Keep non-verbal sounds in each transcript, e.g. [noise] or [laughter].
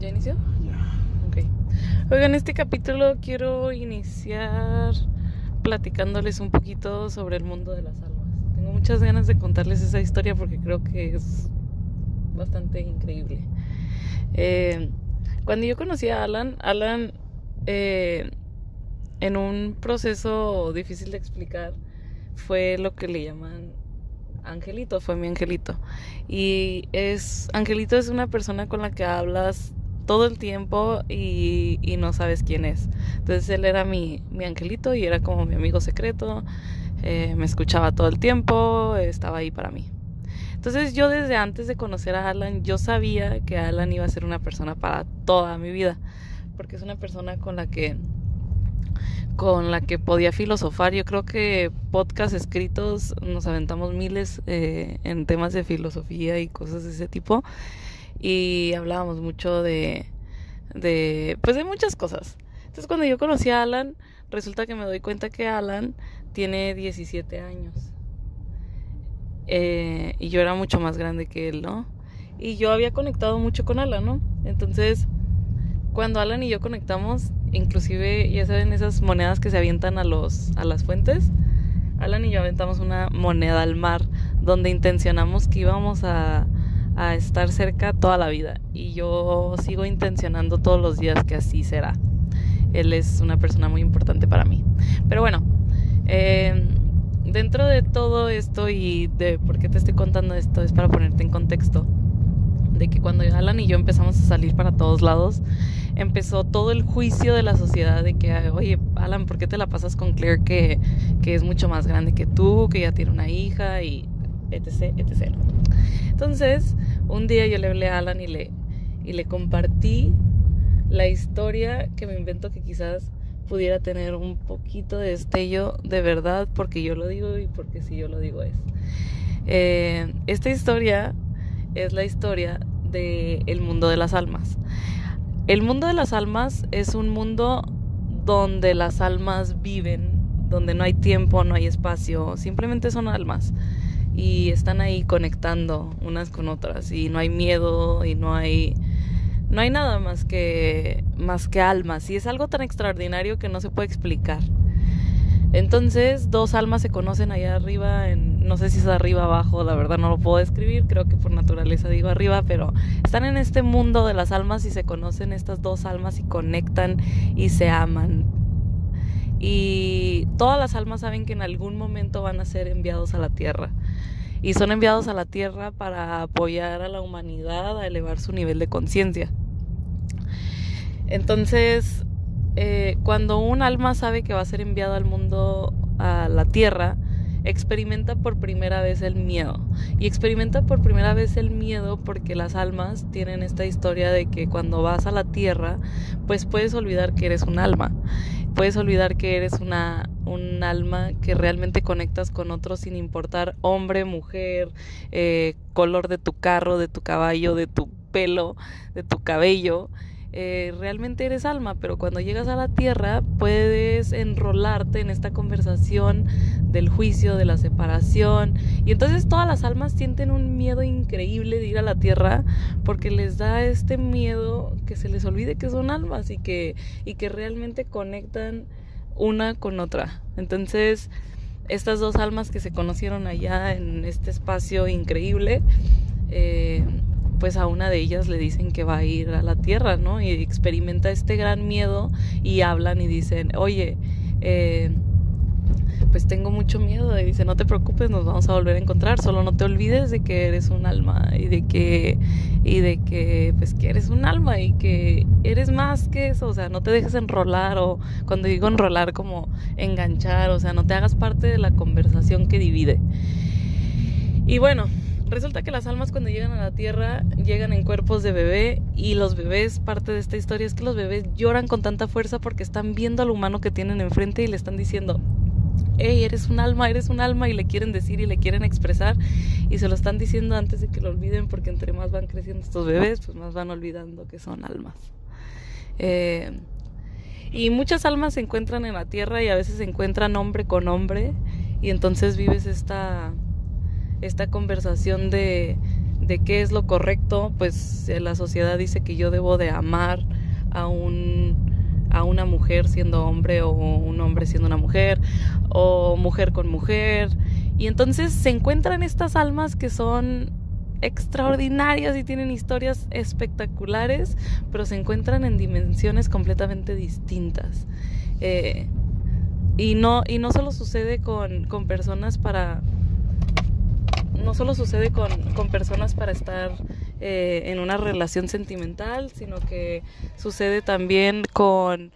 ¿Ya inició? Ya. Ok. Oigan, este capítulo quiero iniciar platicándoles un poquito sobre el mundo de las almas. Tengo muchas ganas de contarles esa historia porque creo que es bastante increíble. Eh, cuando yo conocí a Alan, Alan, eh, en un proceso difícil de explicar, fue lo que le llaman Angelito, fue mi angelito. Y es, Angelito es una persona con la que hablas todo el tiempo y, no sabes quién es. Entonces él era mi, mi angelito y era como mi amigo secreto. Eh, me escuchaba todo el tiempo, estaba ahí para mí. Entonces yo desde antes de conocer a Alan, yo sabía que Alan iba a ser una persona para toda mi vida, porque es una persona con la que con la que podía filosofar. Yo creo que podcast escritos nos aventamos miles eh, en temas de filosofía y cosas de ese tipo y hablábamos mucho de de pues de muchas cosas. Entonces cuando yo conocí a Alan, resulta que me doy cuenta que Alan tiene 17 años. Eh, y yo era mucho más grande que él, ¿no? Y yo había conectado mucho con Alan, ¿no? Entonces, cuando Alan y yo conectamos, inclusive, ya saben, esas monedas que se avientan a, los, a las fuentes, Alan y yo aventamos una moneda al mar donde intencionamos que íbamos a, a estar cerca toda la vida. Y yo sigo intencionando todos los días que así será. Él es una persona muy importante para mí. Pero bueno, eh, dentro de todo esto y de por qué te estoy contando esto es para ponerte en contexto de que cuando Alan y yo empezamos a salir para todos lados, empezó todo el juicio de la sociedad de que, oye, Alan, ¿por qué te la pasas con Claire que, que es mucho más grande que tú, que ya tiene una hija y etc, etc. Entonces, un día yo le hablé a Alan y le, y le compartí la historia que me invento que quizás pudiera tener un poquito de destello de verdad, porque yo lo digo y porque si yo lo digo es. Eh, esta historia es la historia del el mundo de las almas. El mundo de las almas es un mundo donde las almas viven, donde no hay tiempo, no hay espacio, simplemente son almas y están ahí conectando unas con otras y no hay miedo y no hay no hay nada más que más que almas y es algo tan extraordinario que no se puede explicar. Entonces, dos almas se conocen allá arriba, en, no sé si es arriba abajo, la verdad no lo puedo describir, creo que por naturaleza digo arriba, pero están en este mundo de las almas y se conocen estas dos almas y conectan y se aman. Y todas las almas saben que en algún momento van a ser enviados a la tierra. Y son enviados a la tierra para apoyar a la humanidad a elevar su nivel de conciencia. Entonces, eh, cuando un alma sabe que va a ser enviado al mundo, a la tierra, experimenta por primera vez el miedo. Y experimenta por primera vez el miedo porque las almas tienen esta historia de que cuando vas a la tierra, pues puedes olvidar que eres un alma. Puedes olvidar que eres una, un alma que realmente conectas con otros sin importar hombre, mujer, eh, color de tu carro, de tu caballo, de tu pelo, de tu cabello eh, realmente eres alma, pero cuando llegas a la tierra puedes enrolarte en esta conversación del juicio, de la separación, y entonces todas las almas sienten un miedo increíble de ir a la tierra porque les da este miedo que se les olvide que son almas y que, y que realmente conectan una con otra. Entonces, estas dos almas que se conocieron allá en este espacio increíble, eh, pues a una de ellas le dicen que va a ir a la tierra, ¿no? Y experimenta este gran miedo y hablan y dicen, oye, eh, pues tengo mucho miedo. Y dice, no te preocupes, nos vamos a volver a encontrar. Solo no te olvides de que eres un alma y de que, y de que, pues que eres un alma y que eres más que eso. O sea, no te dejes enrolar o cuando digo enrolar como enganchar, o sea, no te hagas parte de la conversación que divide. Y bueno, Resulta que las almas cuando llegan a la tierra llegan en cuerpos de bebé y los bebés, parte de esta historia es que los bebés lloran con tanta fuerza porque están viendo al humano que tienen enfrente y le están diciendo, hey, eres un alma, eres un alma y le quieren decir y le quieren expresar y se lo están diciendo antes de que lo olviden porque entre más van creciendo estos bebés, pues más van olvidando que son almas. Eh, y muchas almas se encuentran en la tierra y a veces se encuentran hombre con hombre y entonces vives esta esta conversación de, de qué es lo correcto, pues eh, la sociedad dice que yo debo de amar a un a una mujer siendo hombre o un hombre siendo una mujer o mujer con mujer y entonces se encuentran estas almas que son extraordinarias y tienen historias espectaculares, pero se encuentran en dimensiones completamente distintas. Eh, y, no, y no solo sucede con, con personas para... No solo sucede con, con personas para estar eh, en una relación sentimental, sino que sucede también con,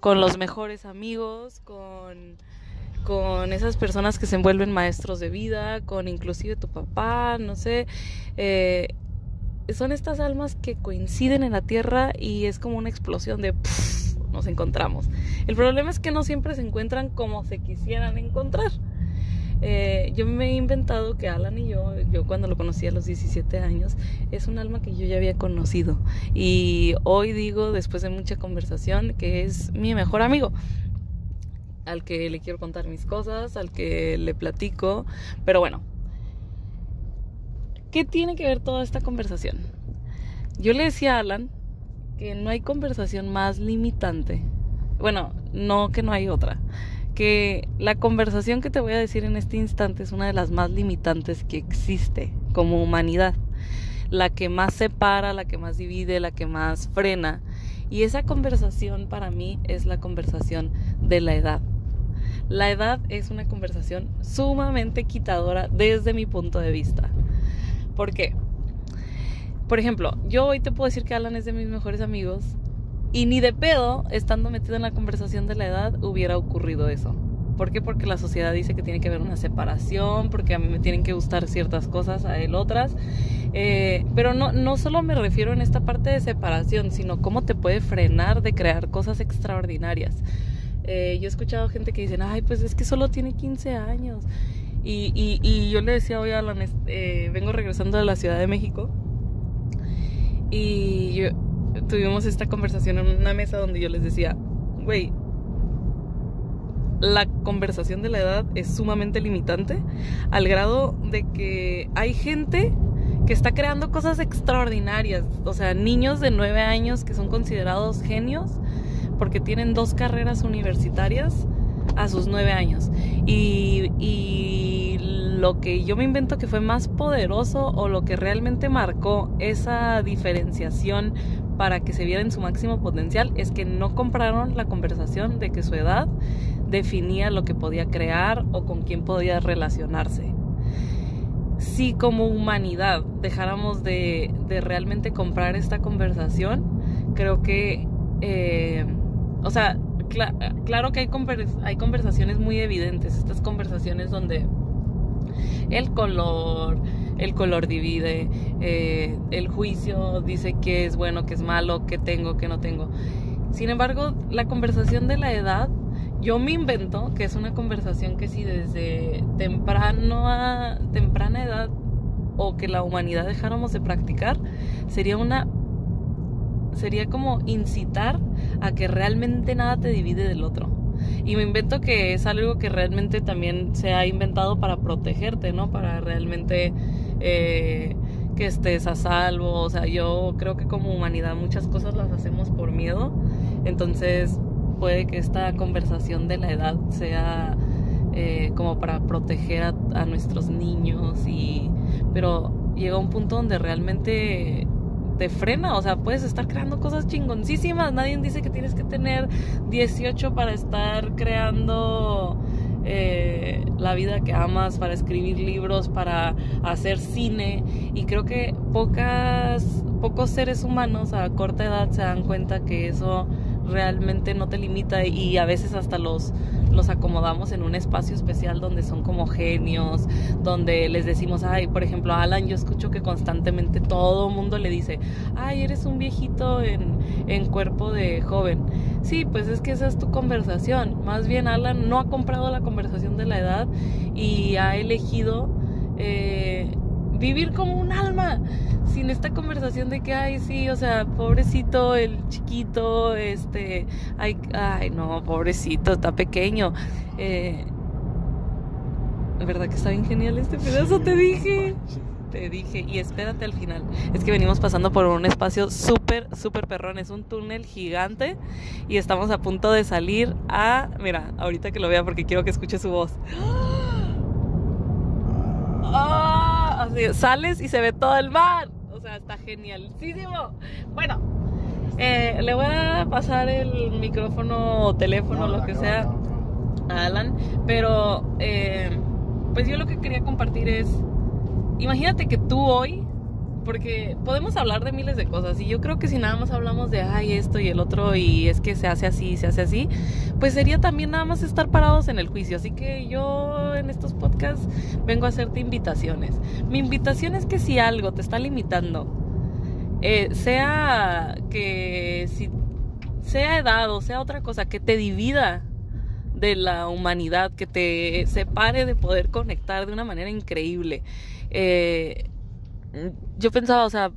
con los mejores amigos, con con esas personas que se envuelven maestros de vida, con inclusive tu papá, no sé. Eh, son estas almas que coinciden en la tierra y es como una explosión de nos encontramos. El problema es que no siempre se encuentran como se quisieran encontrar. Eh, yo me he inventado que Alan y yo, yo cuando lo conocí a los 17 años, es un alma que yo ya había conocido. Y hoy digo, después de mucha conversación, que es mi mejor amigo al que le quiero contar mis cosas, al que le platico, pero bueno, ¿qué tiene que ver toda esta conversación? Yo le decía a Alan que no hay conversación más limitante, bueno, no que no hay otra, que la conversación que te voy a decir en este instante es una de las más limitantes que existe como humanidad, la que más separa, la que más divide, la que más frena. Y esa conversación para mí es la conversación de la edad. La edad es una conversación sumamente quitadora desde mi punto de vista. ¿Por qué? Por ejemplo, yo hoy te puedo decir que Alan es de mis mejores amigos y ni de pedo, estando metido en la conversación de la edad, hubiera ocurrido eso. ¿Por qué? Porque la sociedad dice que tiene que haber una separación, porque a mí me tienen que gustar ciertas cosas, a él otras. Eh, pero no, no solo me refiero en esta parte de separación, sino cómo te puede frenar de crear cosas extraordinarias. Eh, yo he escuchado gente que dicen, ay, pues es que solo tiene 15 años. Y, y, yo le decía hoy a Alan, eh, vengo regresando de la Ciudad de México y tuvimos esta conversación en una mesa donde yo les decía, güey, la conversación de la edad es sumamente limitante al grado de que hay gente que está creando cosas extraordinarias, o sea, niños de 9 años que son considerados genios porque tienen dos carreras universitarias a sus nueve años. Y, y, lo que yo me invento que fue más poderoso o lo que realmente marcó esa diferenciación para que se viera en su máximo potencial es que no compraron la conversación de que su edad definía lo que podía crear o con quién podía relacionarse. Si como humanidad dejáramos de, de realmente comprar esta conversación, creo que eh, o sea, claro que hay, hay conversaciones muy evidentes, estas conversaciones donde el color, el color divide, eh, el juicio dice qué es bueno, qué es malo, qué tengo, qué no tengo. Sin embargo, la conversación de la edad, yo me invento que es una conversación que si desde temprano a temprana edad o que la humanidad dejáramos de practicar, sería una sería como incitar a que realmente nada te divide del otro. Y me invento que es algo que realmente también se ha inventado para protegerte, ¿no? Para realmente eh, que estés a salvo. O sea, yo creo que como humanidad muchas cosas las hacemos por miedo. Entonces puede que esta conversación de la edad sea eh, como para proteger a, nuestros niños y... Pero llega un punto donde realmente te frena, o sea, puedes estar creando cosas chingoncísimas, nadie dice que tienes que tener 18 para estar creando eh, la vida que amas, para escribir libros, para hacer cine. Y creo que pocas, pocos seres humanos a corta edad se dan cuenta que eso realmente no te limita y a veces hasta los, los acomodamos en un espacio especial donde son como genios, donde les decimos, ay, por ejemplo, Alan yo escucho que constantemente todo mundo le dice, ay, eres un viejito en, en cuerpo de joven. Sí, pues es que esa es tu conversación. Más bien Alan no ha comprado la conversación de la edad y ha elegido... Eh, vivir como un alma, sin esta conversación de que, ay, sí, o sea, pobrecito el chiquito, este, ay, ay no, pobrecito, está pequeño. Eh, ¿Verdad que está bien genial este pedazo? Te dije. te dije, y espérate al final, es que venimos pasando por un espacio súper, súper perrón, es un túnel gigante y estamos a punto de salir a, mira, ahorita que lo vea porque quiero que escuche su voz. [gasps] ¡Ah! Así, sales y se ve todo el mar, o sea, está genialísimo. Bueno, eh, le voy a pasar el micrófono o teléfono, lo que sea, a Alan, pero eh, pues yo lo que quería compartir es imagínate que tú hoy, porque podemos hablar de miles de cosas y yo creo que si nada más hablamos de, ay, esto y el otro y es que se hace así, se hace así, pues sería también nada más estar parados en el juicio. Así que yo en estos podcasts vengo a hacerte invitaciones. Mi invitación es que si algo te está limitando, eh, sea que si sea edad o sea otra cosa que te divida de la humanidad, que te separe de poder conectar de una manera increíble eh, yo pensaba, o sea,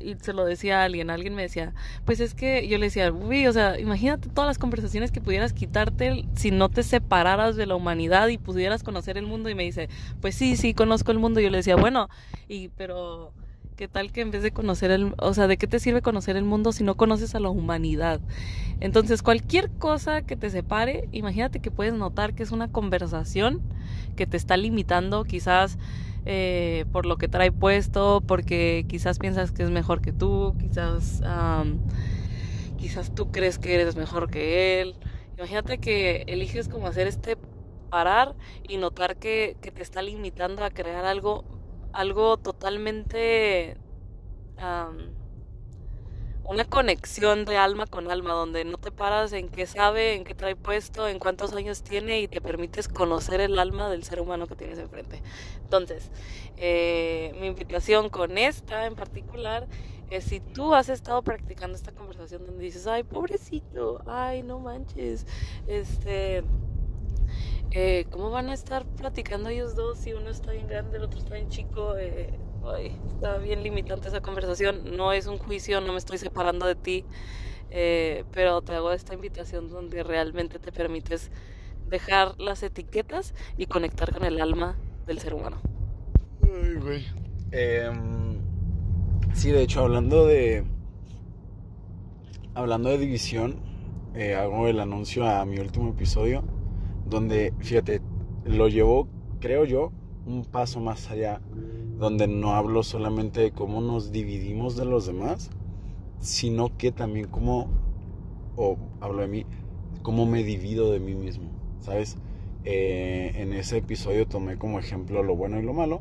y se lo decía a alguien, alguien me decía, pues es que yo le decía, uy, o sea, imagínate todas las conversaciones que pudieras quitarte si no te separaras de la humanidad y pudieras conocer el mundo y me dice, pues sí, sí, conozco el mundo. Y yo le decía, bueno, y pero ¿qué tal que en vez de conocer el, o sea, de qué te sirve conocer el mundo si no conoces a la humanidad? Entonces, cualquier cosa que te separe, imagínate que puedes notar que es una conversación que te está limitando, quizás eh, por lo que trae puesto, porque quizás piensas que es mejor que tú, quizás, quizás tú crees que eres mejor que él. Imagínate que eliges como hacer este parar y notar que, que te está limitando a crear algo, algo totalmente una conexión de alma con alma, donde no te paras en qué sabe, en qué trae puesto, en cuántos años tiene y te permites conocer el alma del ser humano que tienes enfrente. Entonces, eh, mi invitación con esta en particular es si tú has estado practicando esta conversación donde dices, ay, pobrecito, ay, no manches, este... Eh, ¿Cómo van a estar platicando ellos dos si uno está bien grande, el otro está bien chico? Eh, está bien limitante esa conversación. No es un juicio, no me estoy separando de ti, eh, pero te hago esta invitación donde realmente te permites dejar las etiquetas y conectar con el alma del ser humano. Ay, güey. Em, sí, de hecho, hablando de. Hablando de división, eh, hago el anuncio a mi último episodio, donde, fíjate, lo llevo, creo yo, un paso más allá donde no hablo solamente de cómo nos dividimos de los demás, sino que también cómo, o hablo de mí, cómo me divido de mí mismo, ¿sabes? Eh, en ese episodio tomé como ejemplo lo bueno y lo malo,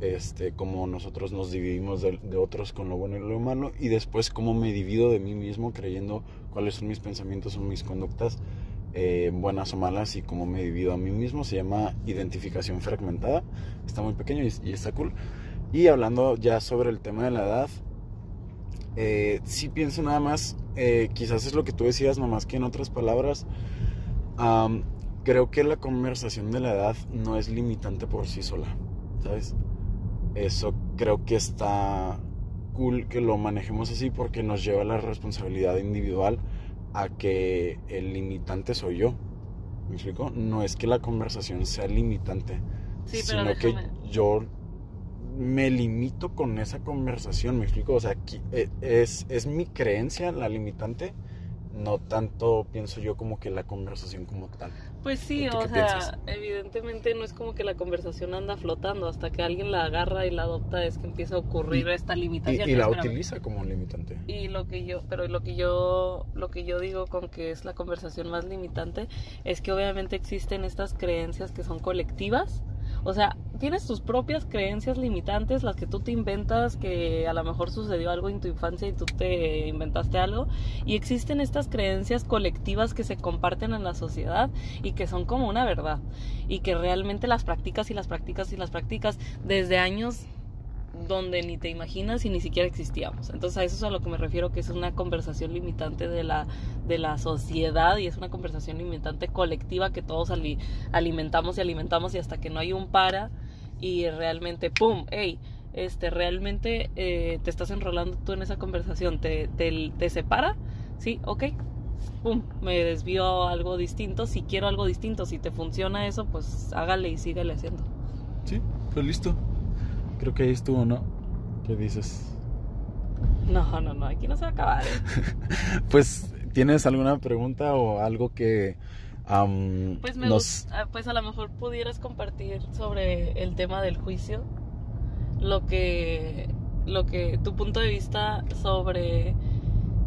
este, cómo nosotros nos dividimos de, otros con lo bueno y lo malo, y después cómo me divido de mí mismo creyendo cuáles son mis pensamientos o mis conductas eh, buenas o malas y cómo me divido a mí mismo. Se llama identificación fragmentada. Está muy pequeño y, está cool. Y hablando ya sobre el tema de la edad, eh, sí pienso nada más, eh, quizás es lo que tú decías, nomás que en otras palabras, creo que la conversación de la edad no es limitante por sí sola, ¿sabes? Eso creo que está cool que lo manejemos así porque nos lleva la responsabilidad individual a que el limitante soy yo. ¿Me explico? No es que la conversación sea limitante, sino que yo me limito con esa conversación, ¿me explico? O sea, eh, es, es mi creencia la limitante no tanto pienso yo como que la conversación como tal. Pues sí, o sea, evidentemente no es como que la conversación anda flotando hasta que alguien la agarra y la adopta es que empieza a ocurrir esta limitación. Y, la utiliza como un limitante. Y lo que yo, pero lo que yo, lo que yo digo con que es la conversación más limitante es que obviamente existen estas creencias que son colectivas o sea, tienes tus propias creencias limitantes, las que tú te inventas, que a lo mejor sucedió algo en tu infancia y tú te inventaste algo. Y existen estas creencias colectivas que se comparten en la sociedad y que son como una verdad. Y que realmente las practicas y las practicas y las practicas desde años donde ni te imaginas y ni siquiera existíamos. Entonces a eso es a lo que me refiero, que es una conversación limitante de la, de la sociedad y es una conversación limitante colectiva que todos alimentamos y alimentamos y hasta que no hay un para y realmente, ¡pum! ¡Ey! Este, realmente eh, te estás enrolando tú en esa conversación, te, te, te separa, ¿sí? Ok, pum, me desvío a algo distinto. Si quiero algo distinto, si te funciona eso, pues hágale y síguele haciendo. Sí, pues listo. Creo que ahí estuvo, ¿no? ¿Qué dices? No, no, no, aquí no se va a acabar. [laughs] pues, ¿tienes alguna pregunta o algo que am, Pues, me nos... ah, pues a lo mejor pudieras compartir sobre el tema del juicio, lo que, lo que, tu punto de vista sobre,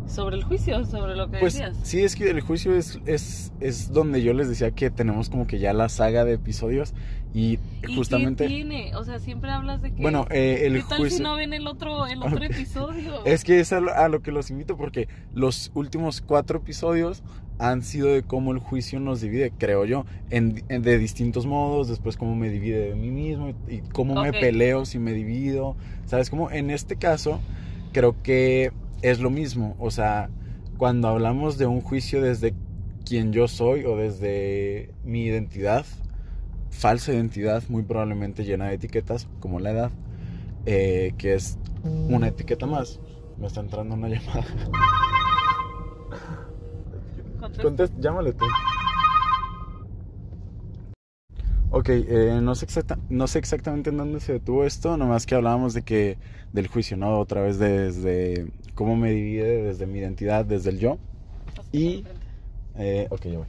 sobre el juicio, sobre lo que Pues decías. sí, es que el juicio es, es, es donde yo les decía que tenemos como que ya la saga de episodios y ¿Y justamente... qué tiene? O sea, siempre hablas de que... Bueno, eh, el ¿Qué tal juicio... si no ven el otro, el otro episodio? [laughs] Es que es a lo, a lo que los invito porque los últimos cuatro episodios han sido de cómo el juicio nos divide, creo yo, en, en- de distintos modos, después cómo me divide de mí mismo y cómo me peleo si me divido, ¿sabes? Como en este caso creo que es lo mismo, o sea, cuando hablamos de un juicio desde quien yo soy o desde mi identidad, falsa identidad, muy probablemente llena de etiquetas, como la edad, eh, que es una etiqueta más. Me está entrando una [laughs] llamada. Contest, llámale tú. Ok, eh, no, sé exacta- no sé exactamente en dónde se detuvo esto, nomás que hablábamos de que del juicio, ¿no? Otra vez desde cómo me divide, desde mi identidad, desde el yo. y- Eh, ok, ya voy.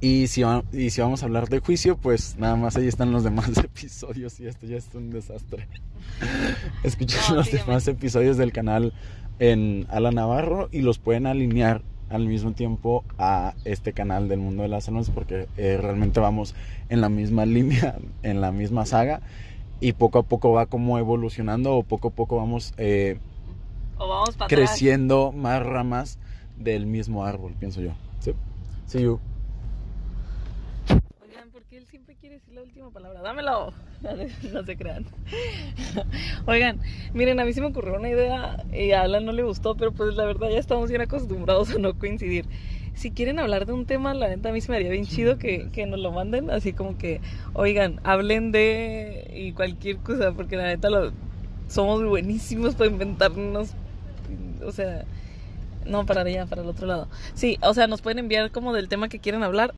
Y si, va- y si vamos a hablar de juicio, pues nada más ahí están los demás [laughs] episodios y esto ya es un desastre. [laughs] Escuchen No, los demás episodios del canal en Ala Navarro y los pueden alinear al mismo tiempo a este canal del mundo de las almas porque eh, realmente vamos en la misma [laughs] línea, en la misma saga y poco a poco va como evolucionando o poco a poco vamos eh, O vamos para creciendo más ramas del mismo árbol, pienso yo. Sí. See you. Oigan, ¿por qué él siempre quiere decir la última palabra? Dámelo. [laughs] No se crean. [laughs] Oigan, miren, a mí se me ocurrió una idea y a Alan no le gustó, pero pues la verdad ya estamos bien acostumbrados a no coincidir. Si quieren hablar de un tema, la neta a mí se me haría bien chido que, que nos lo manden, así como que, oigan, hablen de y cualquier cosa, porque la neta lo, somos buenísimos para inventarnos, o sea, no, para allá, para el otro lado. Sí, o sea, nos pueden enviar como del tema que quieren hablar